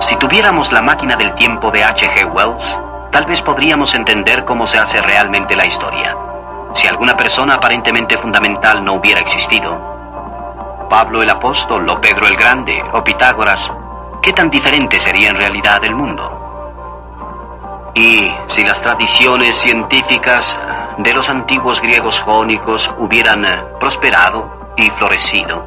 Si tuviéramos la máquina del tiempo de H.G. Wells, tal vez podríamos entender cómo se hace realmente la historia. Si alguna persona aparentemente fundamental no hubiera existido, Pablo el apóstol o Pedro el Grande o Pitágoras ¿qué tan diferente sería en realidad el mundo? Y si las tradiciones científicas de los antiguos griegos jónicos hubieran eh, prosperado y florecido,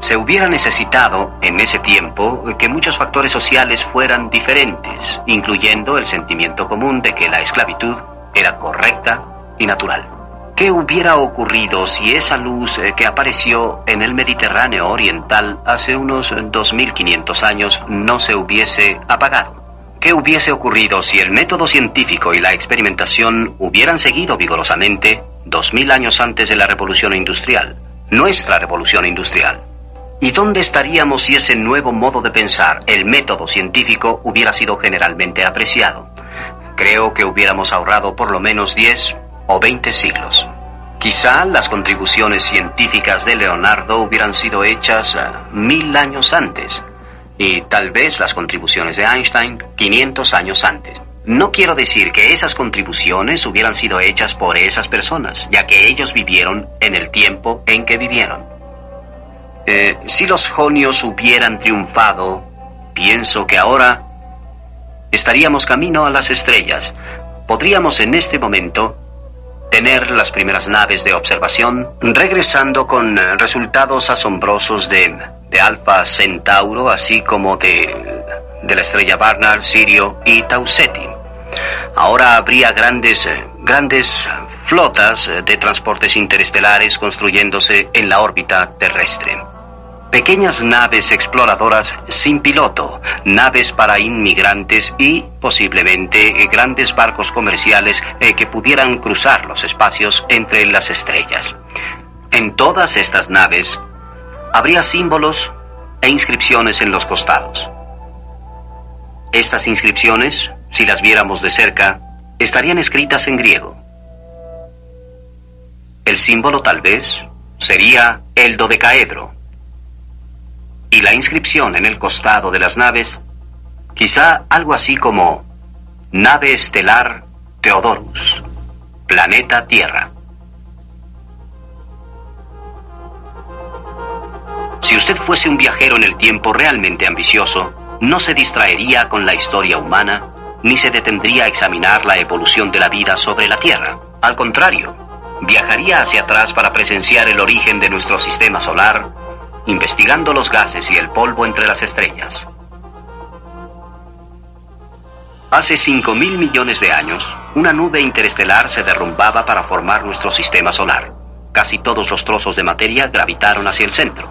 se hubiera necesitado en ese tiempo que muchos factores sociales fueran diferentes, incluyendo el sentimiento común de que la esclavitud era correcta y natural. ¿Qué hubiera ocurrido si esa luz eh, que apareció en el Mediterráneo oriental hace unos 2500 años no se hubiese apagado? ¿Qué hubiese ocurrido si el método científico y la experimentación hubieran seguido vigorosamente 2000 años antes de la revolución industrial, nuestra revolución industrial? ¿Y dónde estaríamos si ese nuevo modo de pensar, el método científico, hubiera sido generalmente apreciado? Creo que hubiéramos ahorrado por lo menos 10 o 20 siglos. Quizá las contribuciones científicas de Leonardo hubieran sido hechas eh, mil años antes, y tal vez las contribuciones de Einstein 500 años antes. No quiero decir que esas contribuciones hubieran sido hechas por esas personas, ya que ellos vivieron en el tiempo en que vivieron. Eh, si los jonios hubieran triunfado, pienso que ahora estaríamos camino a las estrellas. Podríamos en este momento tener las primeras naves de observación regresando con resultados asombrosos de, de Alpha Centauro, así como de, de la estrella Barnard, Sirio y Tau Ceti. Ahora habría grandes, grandes flotas de transportes interestelares construyéndose en la órbita terrestre. Pequeñas naves exploradoras sin piloto, naves para inmigrantes y posiblemente grandes barcos comerciales eh, que pudieran cruzar los espacios entre las estrellas. En todas estas naves habría símbolos e inscripciones en los costados. Estas inscripciones, si las viéramos de cerca, estarían escritas en griego. El símbolo tal vez sería el dodecaedro y la inscripción en el costado de las naves, quizá algo así como Nave Estelar Theodorus, Planeta Tierra. Si usted fuese un viajero en el tiempo realmente ambicioso, no se distraería con la historia humana, ni se detendría a examinar la evolución de la vida sobre la Tierra. Al contrario, viajaría hacia atrás para presenciar el origen de nuestro sistema solar investigando los gases y el polvo entre las estrellas. Hace 5 mil millones de años, una nube interestelar se derrumbaba para formar nuestro sistema solar. Casi todos los trozos de materia gravitaron hacia el centro.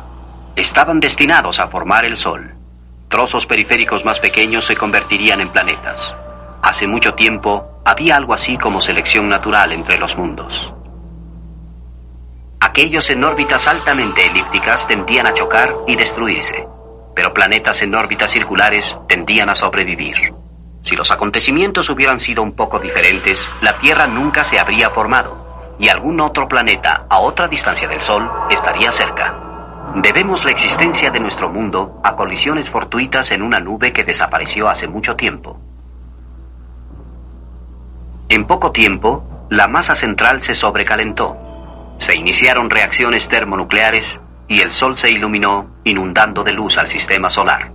Estaban destinados a formar el Sol. Trozos periféricos más pequeños se convertirían en planetas. Hace mucho tiempo había algo así como selección natural entre los mundos. Aquellos en órbitas altamente elípticas tendían a chocar y destruirse, pero planetas en órbitas circulares tendían a sobrevivir. Si los acontecimientos hubieran sido un poco diferentes, la Tierra nunca se habría formado, y algún otro planeta a otra distancia del Sol estaría cerca. Debemos la existencia de nuestro mundo a colisiones fortuitas en una nube que desapareció hace mucho tiempo. En poco tiempo, la masa central se sobrecalentó se iniciaron reacciones termonucleares y el Sol se iluminó inundando de luz al sistema solar.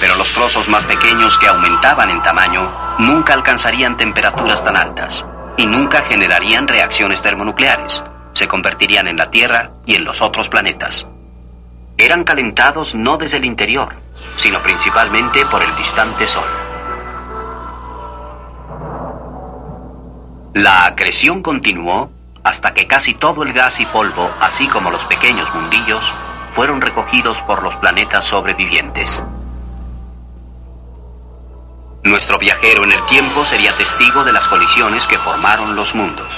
Pero los trozos más pequeños que aumentaban en tamaño nunca alcanzarían temperaturas tan altas y nunca generarían reacciones termonucleares. Se convertirían en la Tierra y en los otros planetas. Eran calentados no desde el interior, sino principalmente por el distante Sol. La acreción continuó hasta que casi todo el gas y polvo, así como los pequeños mundillos, fueron recogidos por los planetas sobrevivientes. Nuestro viajero en el tiempo sería testigo de las colisiones que formaron los mundos.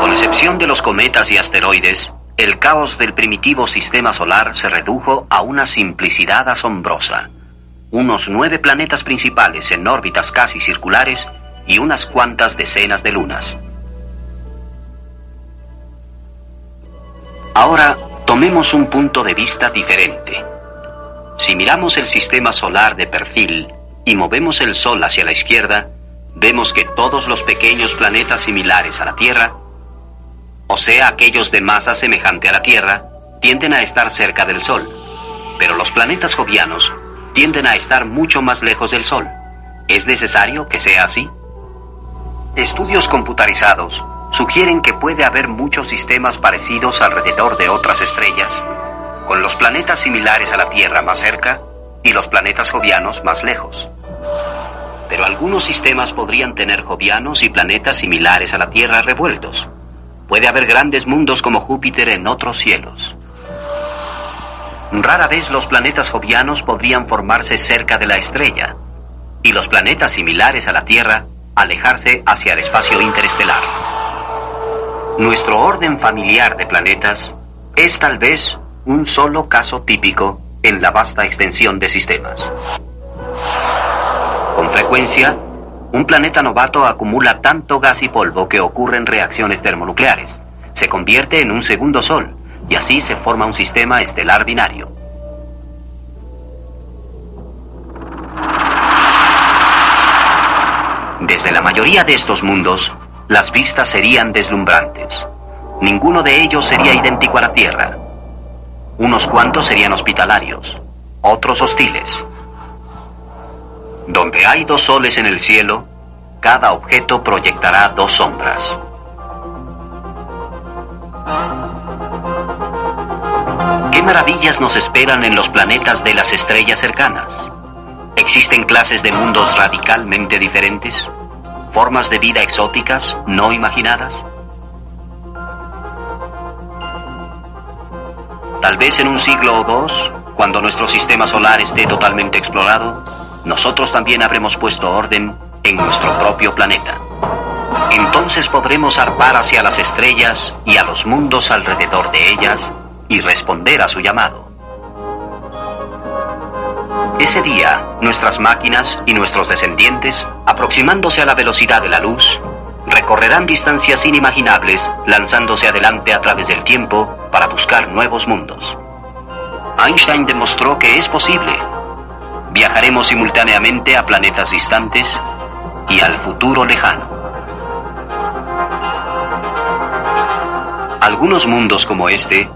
Con excepción de los cometas y asteroides, el caos del primitivo sistema solar se redujo a una simplicidad asombrosa. Unos nueve planetas principales en órbitas casi circulares y unas cuantas decenas de lunas. Ahora tomemos un punto de vista diferente. Si miramos el sistema solar de perfil y movemos el Sol hacia la izquierda, vemos que todos los pequeños planetas similares a la Tierra o sea, aquellos de masa semejante a la Tierra, tienden a estar cerca del Sol, pero los planetas jovianos tienden a estar mucho más lejos del Sol. ¿Es necesario que sea así? Estudios computarizados sugieren que puede haber muchos sistemas parecidos alrededor de otras estrellas, con los planetas similares a la Tierra más cerca y los planetas jovianos más lejos. Pero algunos sistemas podrían tener jovianos y planetas similares a la Tierra revueltos. Puede haber grandes mundos como Júpiter en otros cielos. Rara vez los planetas jovianos podrían formarse cerca de la estrella y los planetas similares a la Tierra alejarse hacia el espacio interestelar. Nuestro orden familiar de planetas es tal vez un solo caso típico en la vasta extensión de sistemas. Con frecuencia, un planeta novato acumula tanto gas y polvo que ocurren reacciones termonucleares. Se convierte en un segundo Sol y así se forma un sistema estelar binario. Desde la mayoría de estos mundos, las vistas serían deslumbrantes. Ninguno de ellos sería idéntico a la Tierra. Unos cuantos serían hospitalarios, otros hostiles, donde hay dos soles en el cielo, cada objeto proyectará dos sombras. ¿Qué maravillas nos esperan en los planetas de las estrellas cercanas? ¿Existen clases de mundos radicalmente diferentes? ¿Formas de vida exóticas no imaginadas? Tal vez en un siglo o dos, cuando nuestro sistema solar esté totalmente explorado, nosotros también habremos puesto orden en nuestro propio planeta. Entonces podremos arpar hacia las estrellas y a los mundos alrededor de ellas y responder a su llamado. Ese día, nuestras máquinas y nuestros descendientes, aproximándose a la velocidad de la luz, recorrerán distancias inimaginables, lanzándose adelante a través del tiempo para buscar nuevos mundos. Einstein demostró que es posible Viajaremos simultáneamente a planetas distantes y al futuro lejano. Algunos mundos como este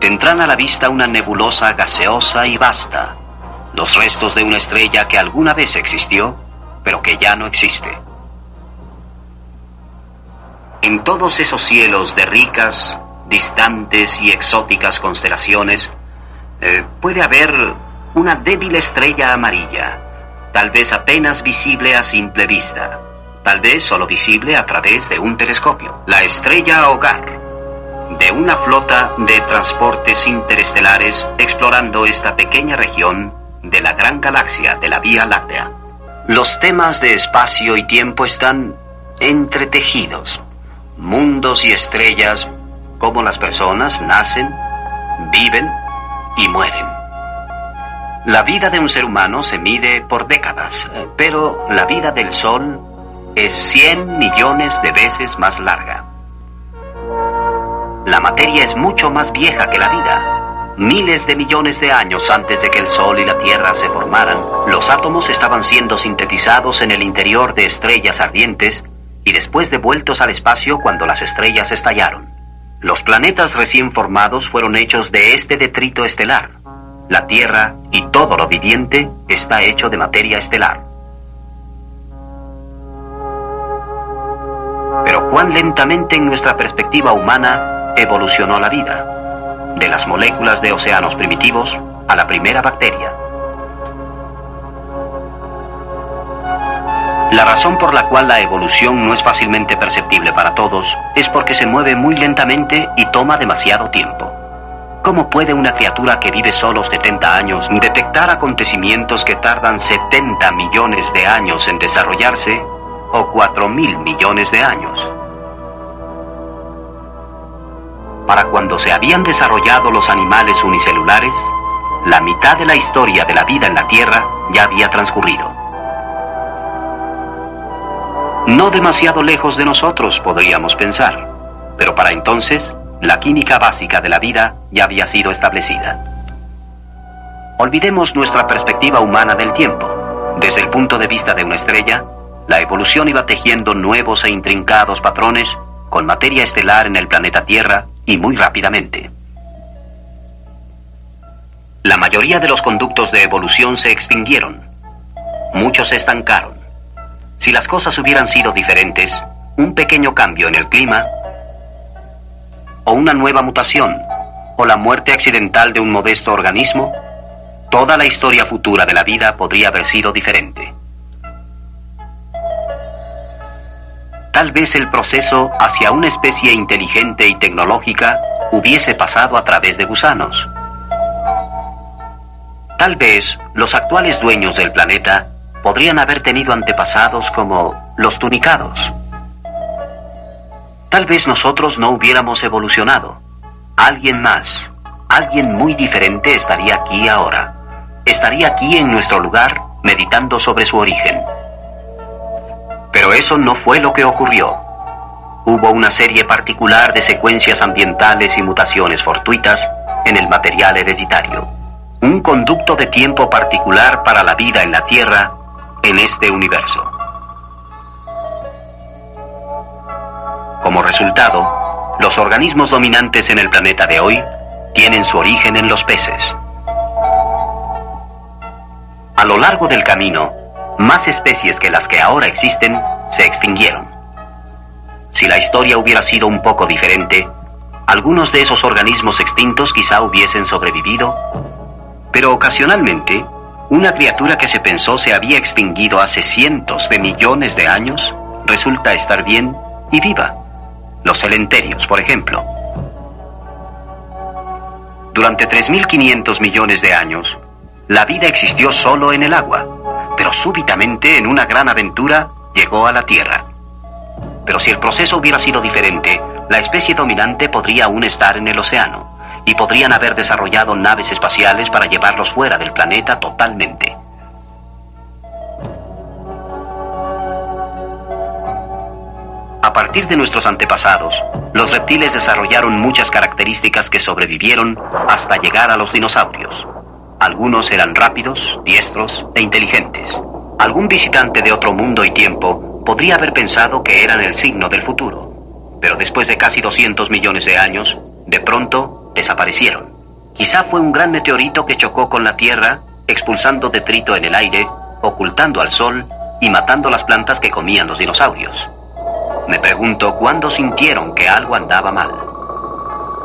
tendrán a la vista una nebulosa gaseosa y vasta, los restos de una estrella que alguna vez existió, pero que ya no existe. En todos esos cielos de ricas, distantes y exóticas constelaciones, eh, puede haber una débil estrella amarilla, tal vez apenas visible a simple vista, tal vez solo visible a través de un telescopio. La estrella hogar de una flota de transportes interestelares explorando esta pequeña región de la gran galaxia de la Vía Láctea. Los temas de espacio y tiempo están entretejidos. Mundos y estrellas, como las personas nacen, viven y mueren. La vida de un ser humano se mide por décadas, pero la vida del Sol es 100 millones de veces más larga. La materia es mucho más vieja que la vida. Miles de millones de años antes de que el Sol y la Tierra se formaran, los átomos estaban siendo sintetizados en el interior de estrellas ardientes y después devueltos al espacio cuando las estrellas estallaron. Los planetas recién formados fueron hechos de este detrito estelar, la Tierra y todo lo viviente está hecho de materia estelar. Pero cuán lentamente en nuestra perspectiva humana evolucionó la vida, de las moléculas de océanos primitivos a la primera bacteria. La razón por la cual la evolución no es fácilmente perceptible para todos es porque se mueve muy lentamente y toma demasiado tiempo. ¿Cómo puede una criatura que vive solo 70 años detectar acontecimientos que tardan 70 millones de años en desarrollarse o 4 mil millones de años? Para cuando se habían desarrollado los animales unicelulares, la mitad de la historia de la vida en la Tierra ya había transcurrido. No demasiado lejos de nosotros, podríamos pensar, pero para entonces la química básica de la vida ya había sido establecida. Olvidemos nuestra perspectiva humana del tiempo. Desde el punto de vista de una estrella, la evolución iba tejiendo nuevos e intrincados patrones con materia estelar en el planeta Tierra y muy rápidamente. La mayoría de los conductos de evolución se extinguieron. Muchos se estancaron. Si las cosas hubieran sido diferentes, un pequeño cambio en el clima, o una nueva mutación, o la muerte accidental de un modesto organismo, toda la historia futura de la vida podría haber sido diferente. Tal vez el proceso hacia una especie inteligente y tecnológica hubiese pasado a través de gusanos. Tal vez los actuales dueños del planeta podrían haber tenido antepasados como los tunicados. Tal vez nosotros no hubiéramos evolucionado. Alguien más, alguien muy diferente estaría aquí ahora. Estaría aquí en nuestro lugar meditando sobre su origen. Pero eso no fue lo que ocurrió. Hubo una serie particular de secuencias ambientales y mutaciones fortuitas en el material hereditario. Un conducto de tiempo particular para la vida en la Tierra en este universo. Como resultado, los organismos dominantes en el planeta de hoy tienen su origen en los peces. A lo largo del camino, más especies que las que ahora existen se extinguieron. Si la historia hubiera sido un poco diferente, algunos de esos organismos extintos quizá hubiesen sobrevivido, pero ocasionalmente, una criatura que se pensó se había extinguido hace cientos de millones de años resulta estar bien y viva. Los celenterios, por ejemplo. Durante 3.500 millones de años, la vida existió solo en el agua, pero súbitamente en una gran aventura llegó a la Tierra. Pero si el proceso hubiera sido diferente, la especie dominante podría aún estar en el océano y podrían haber desarrollado naves espaciales para llevarlos fuera del planeta totalmente. A partir de nuestros antepasados, los reptiles desarrollaron muchas características que sobrevivieron hasta llegar a los dinosaurios. Algunos eran rápidos, diestros e inteligentes. Algún visitante de otro mundo y tiempo podría haber pensado que eran el signo del futuro. Pero después de casi 200 millones de años, de pronto desaparecieron. Quizá fue un gran meteorito que chocó con la Tierra, expulsando detrito en el aire, ocultando al sol y matando las plantas que comían los dinosaurios. Me pregunto cuándo sintieron que algo andaba mal.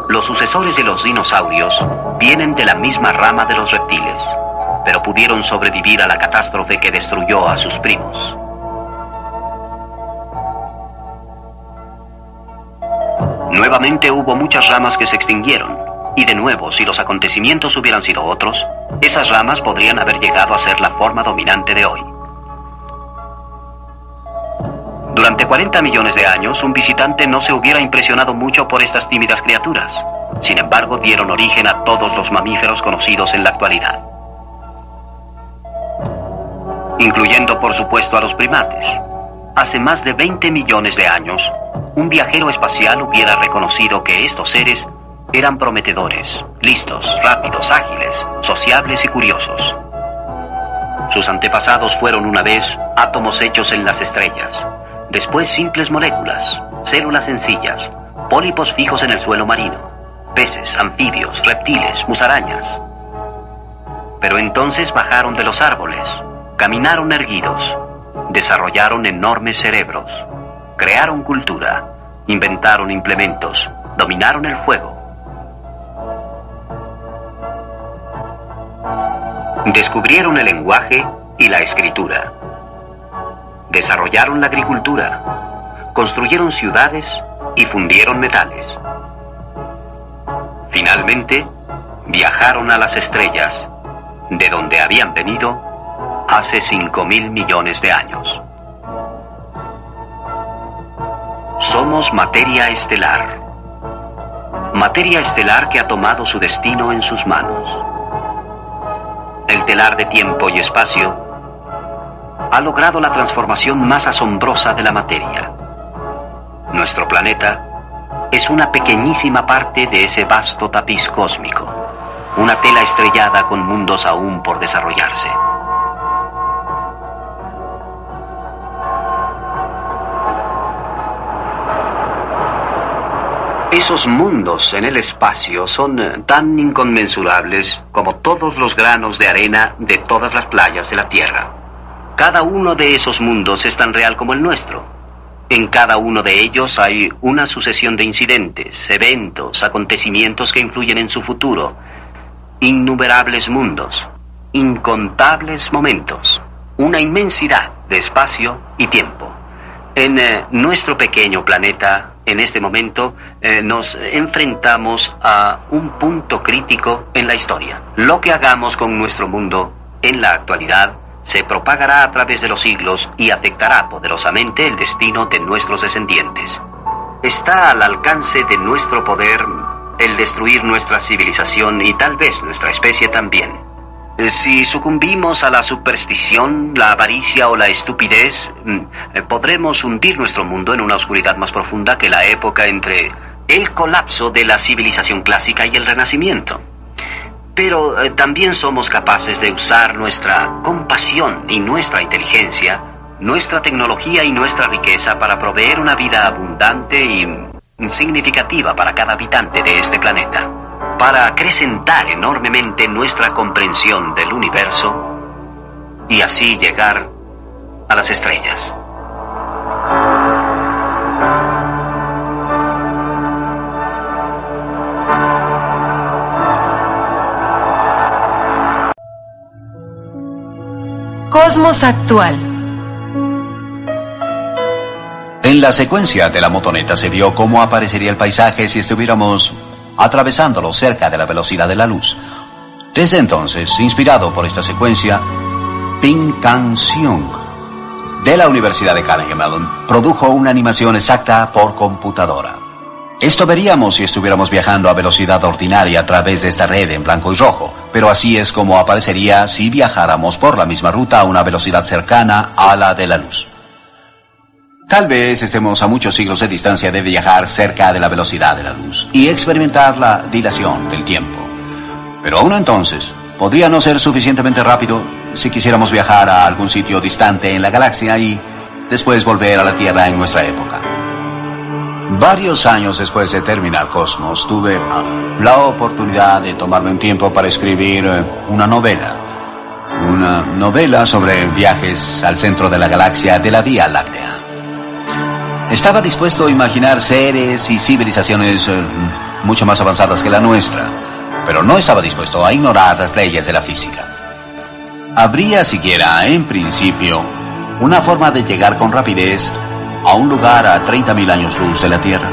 Los sucesores de los dinosaurios vienen de la misma rama de los reptiles, pero pudieron sobrevivir a la catástrofe que destruyó a sus primos. Nuevamente hubo muchas ramas que se extinguieron, y de nuevo, si los acontecimientos hubieran sido otros, esas ramas podrían haber llegado a ser la forma dominante de hoy. Durante 40 millones de años, un visitante no se hubiera impresionado mucho por estas tímidas criaturas. Sin embargo, dieron origen a todos los mamíferos conocidos en la actualidad. Incluyendo, por supuesto, a los primates. Hace más de 20 millones de años, un viajero espacial hubiera reconocido que estos seres eran prometedores, listos, rápidos, ágiles, sociables y curiosos. Sus antepasados fueron una vez átomos hechos en las estrellas, Después simples moléculas, células sencillas, pólipos fijos en el suelo marino, peces, anfibios, reptiles, musarañas. Pero entonces bajaron de los árboles, caminaron erguidos, desarrollaron enormes cerebros, crearon cultura, inventaron implementos, dominaron el fuego. Descubrieron el lenguaje y la escritura desarrollaron la agricultura, construyeron ciudades y fundieron metales. Finalmente, viajaron a las estrellas, de donde habían venido hace cinco mil millones de años. Somos materia estelar. Materia estelar que ha tomado su destino en sus manos. El telar de tiempo y espacio ha logrado la transformación más asombrosa de la materia. Nuestro planeta es una pequeñísima parte de ese vasto tapiz cósmico, una tela estrellada con mundos aún por desarrollarse. Esos mundos en el espacio son tan inconmensurables como todos los granos de arena de todas las playas de la Tierra. Cada uno de esos mundos es tan real como el nuestro. En cada uno de ellos hay una sucesión de incidentes, eventos, acontecimientos que influyen en su futuro. Innumerables mundos, incontables momentos, una inmensidad de espacio y tiempo. En eh, nuestro pequeño planeta, en este momento, eh, nos enfrentamos a un punto crítico en la historia. Lo que hagamos con nuestro mundo en la actualidad se propagará a través de los siglos y afectará poderosamente el destino de nuestros descendientes. Está al alcance de nuestro poder el destruir nuestra civilización y tal vez nuestra especie también. Si sucumbimos a la superstición, la avaricia o la estupidez, mm, podremos hundir nuestro mundo en una oscuridad más profunda que la época entre el colapso de la civilización clásica y el renacimiento. Pero eh, también somos capaces de usar nuestra compasión y nuestra inteligencia, nuestra tecnología y nuestra riqueza para proveer una vida abundante y significativa para cada habitante de este planeta, para acrecentar enormemente nuestra comprensión del universo y así llegar a las estrellas. Cosmos Actual. En la secuencia de la motoneta se vio cómo aparecería el paisaje si estuviéramos atravesándolo cerca de la velocidad de la luz. Desde entonces, inspirado por esta secuencia, Ping Kang Seung, de la Universidad de Carnegie Mellon, produjo una animación exacta por computadora. Esto veríamos si estuviéramos viajando a velocidad ordinaria a través de esta red en blanco y rojo, pero así es como aparecería si viajáramos por la misma ruta a una velocidad cercana a la de la luz. Tal vez estemos a muchos siglos de distancia de viajar cerca de la velocidad de la luz y experimentar la dilación del tiempo. Pero aún entonces, podría no ser suficientemente rápido si quisiéramos viajar a algún sitio distante en la galaxia y después volver a la Tierra en nuestra época. Varios años después de terminar Cosmos, tuve ah, la oportunidad de tomarme un tiempo para escribir eh, una novela. Una novela sobre viajes al centro de la galaxia de la Vía Láctea. Estaba dispuesto a imaginar seres y civilizaciones eh, mucho más avanzadas que la nuestra, pero no estaba dispuesto a ignorar las leyes de la física. Habría siquiera, en principio, una forma de llegar con rapidez a un lugar a 30.000 años luz de la Tierra?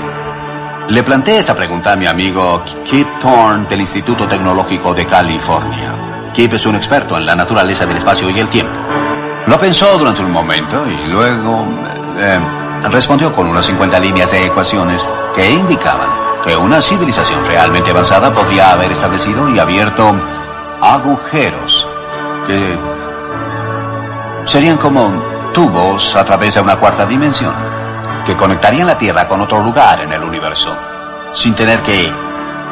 Le planteé esta pregunta a mi amigo Kip Thorne del Instituto Tecnológico de California. Kip es un experto en la naturaleza del espacio y el tiempo. Lo pensó durante un momento y luego eh, respondió con unas 50 líneas de ecuaciones que indicaban que una civilización realmente avanzada podría haber establecido y abierto agujeros que serían como tubos a través de una cuarta dimensión que conectarían la Tierra con otro lugar en el universo, sin tener que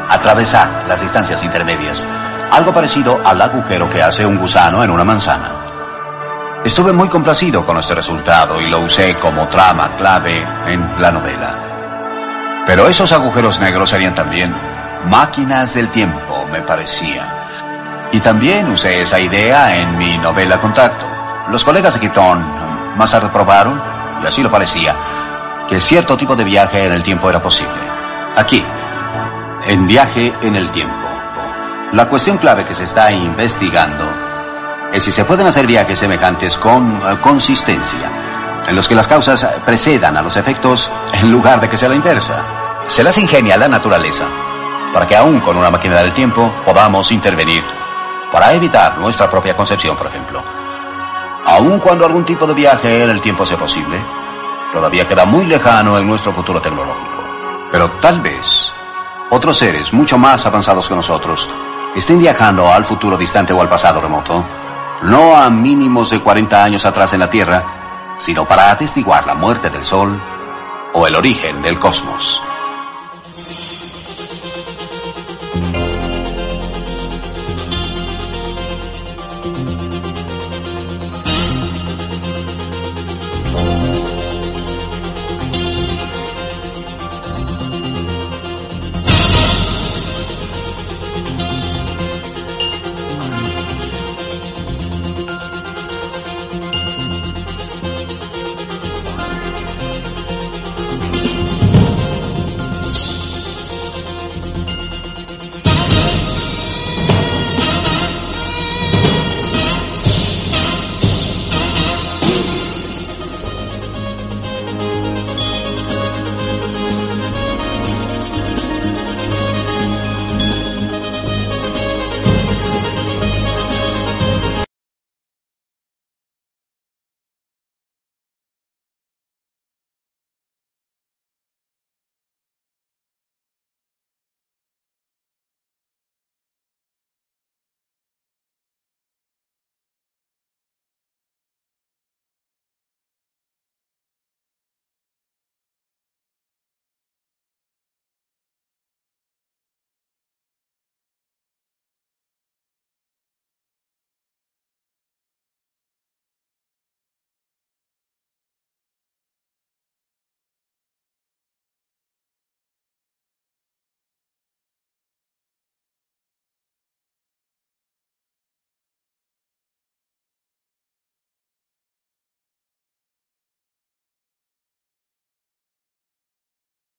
atravesar las distancias intermedias, algo parecido al agujero que hace un gusano en una manzana. Estuve muy complacido con este resultado y lo usé como trama clave en la novela. Pero esos agujeros negros serían también máquinas del tiempo, me parecía. Y también usé esa idea en mi novela Contacto. Los colegas de Quitón más tarde probaron, y así lo parecía, que cierto tipo de viaje en el tiempo era posible. Aquí, en viaje en el tiempo. La cuestión clave que se está investigando es si se pueden hacer viajes semejantes con eh, consistencia, en los que las causas precedan a los efectos en lugar de que sea la inversa. Se las ingenia la naturaleza para que aún con una máquina del tiempo podamos intervenir para evitar nuestra propia concepción, por ejemplo. Aun cuando algún tipo de viaje en el tiempo sea posible, todavía queda muy lejano en nuestro futuro tecnológico. Pero tal vez otros seres mucho más avanzados que nosotros estén viajando al futuro distante o al pasado remoto, no a mínimos de 40 años atrás en la Tierra, sino para atestiguar la muerte del Sol o el origen del cosmos.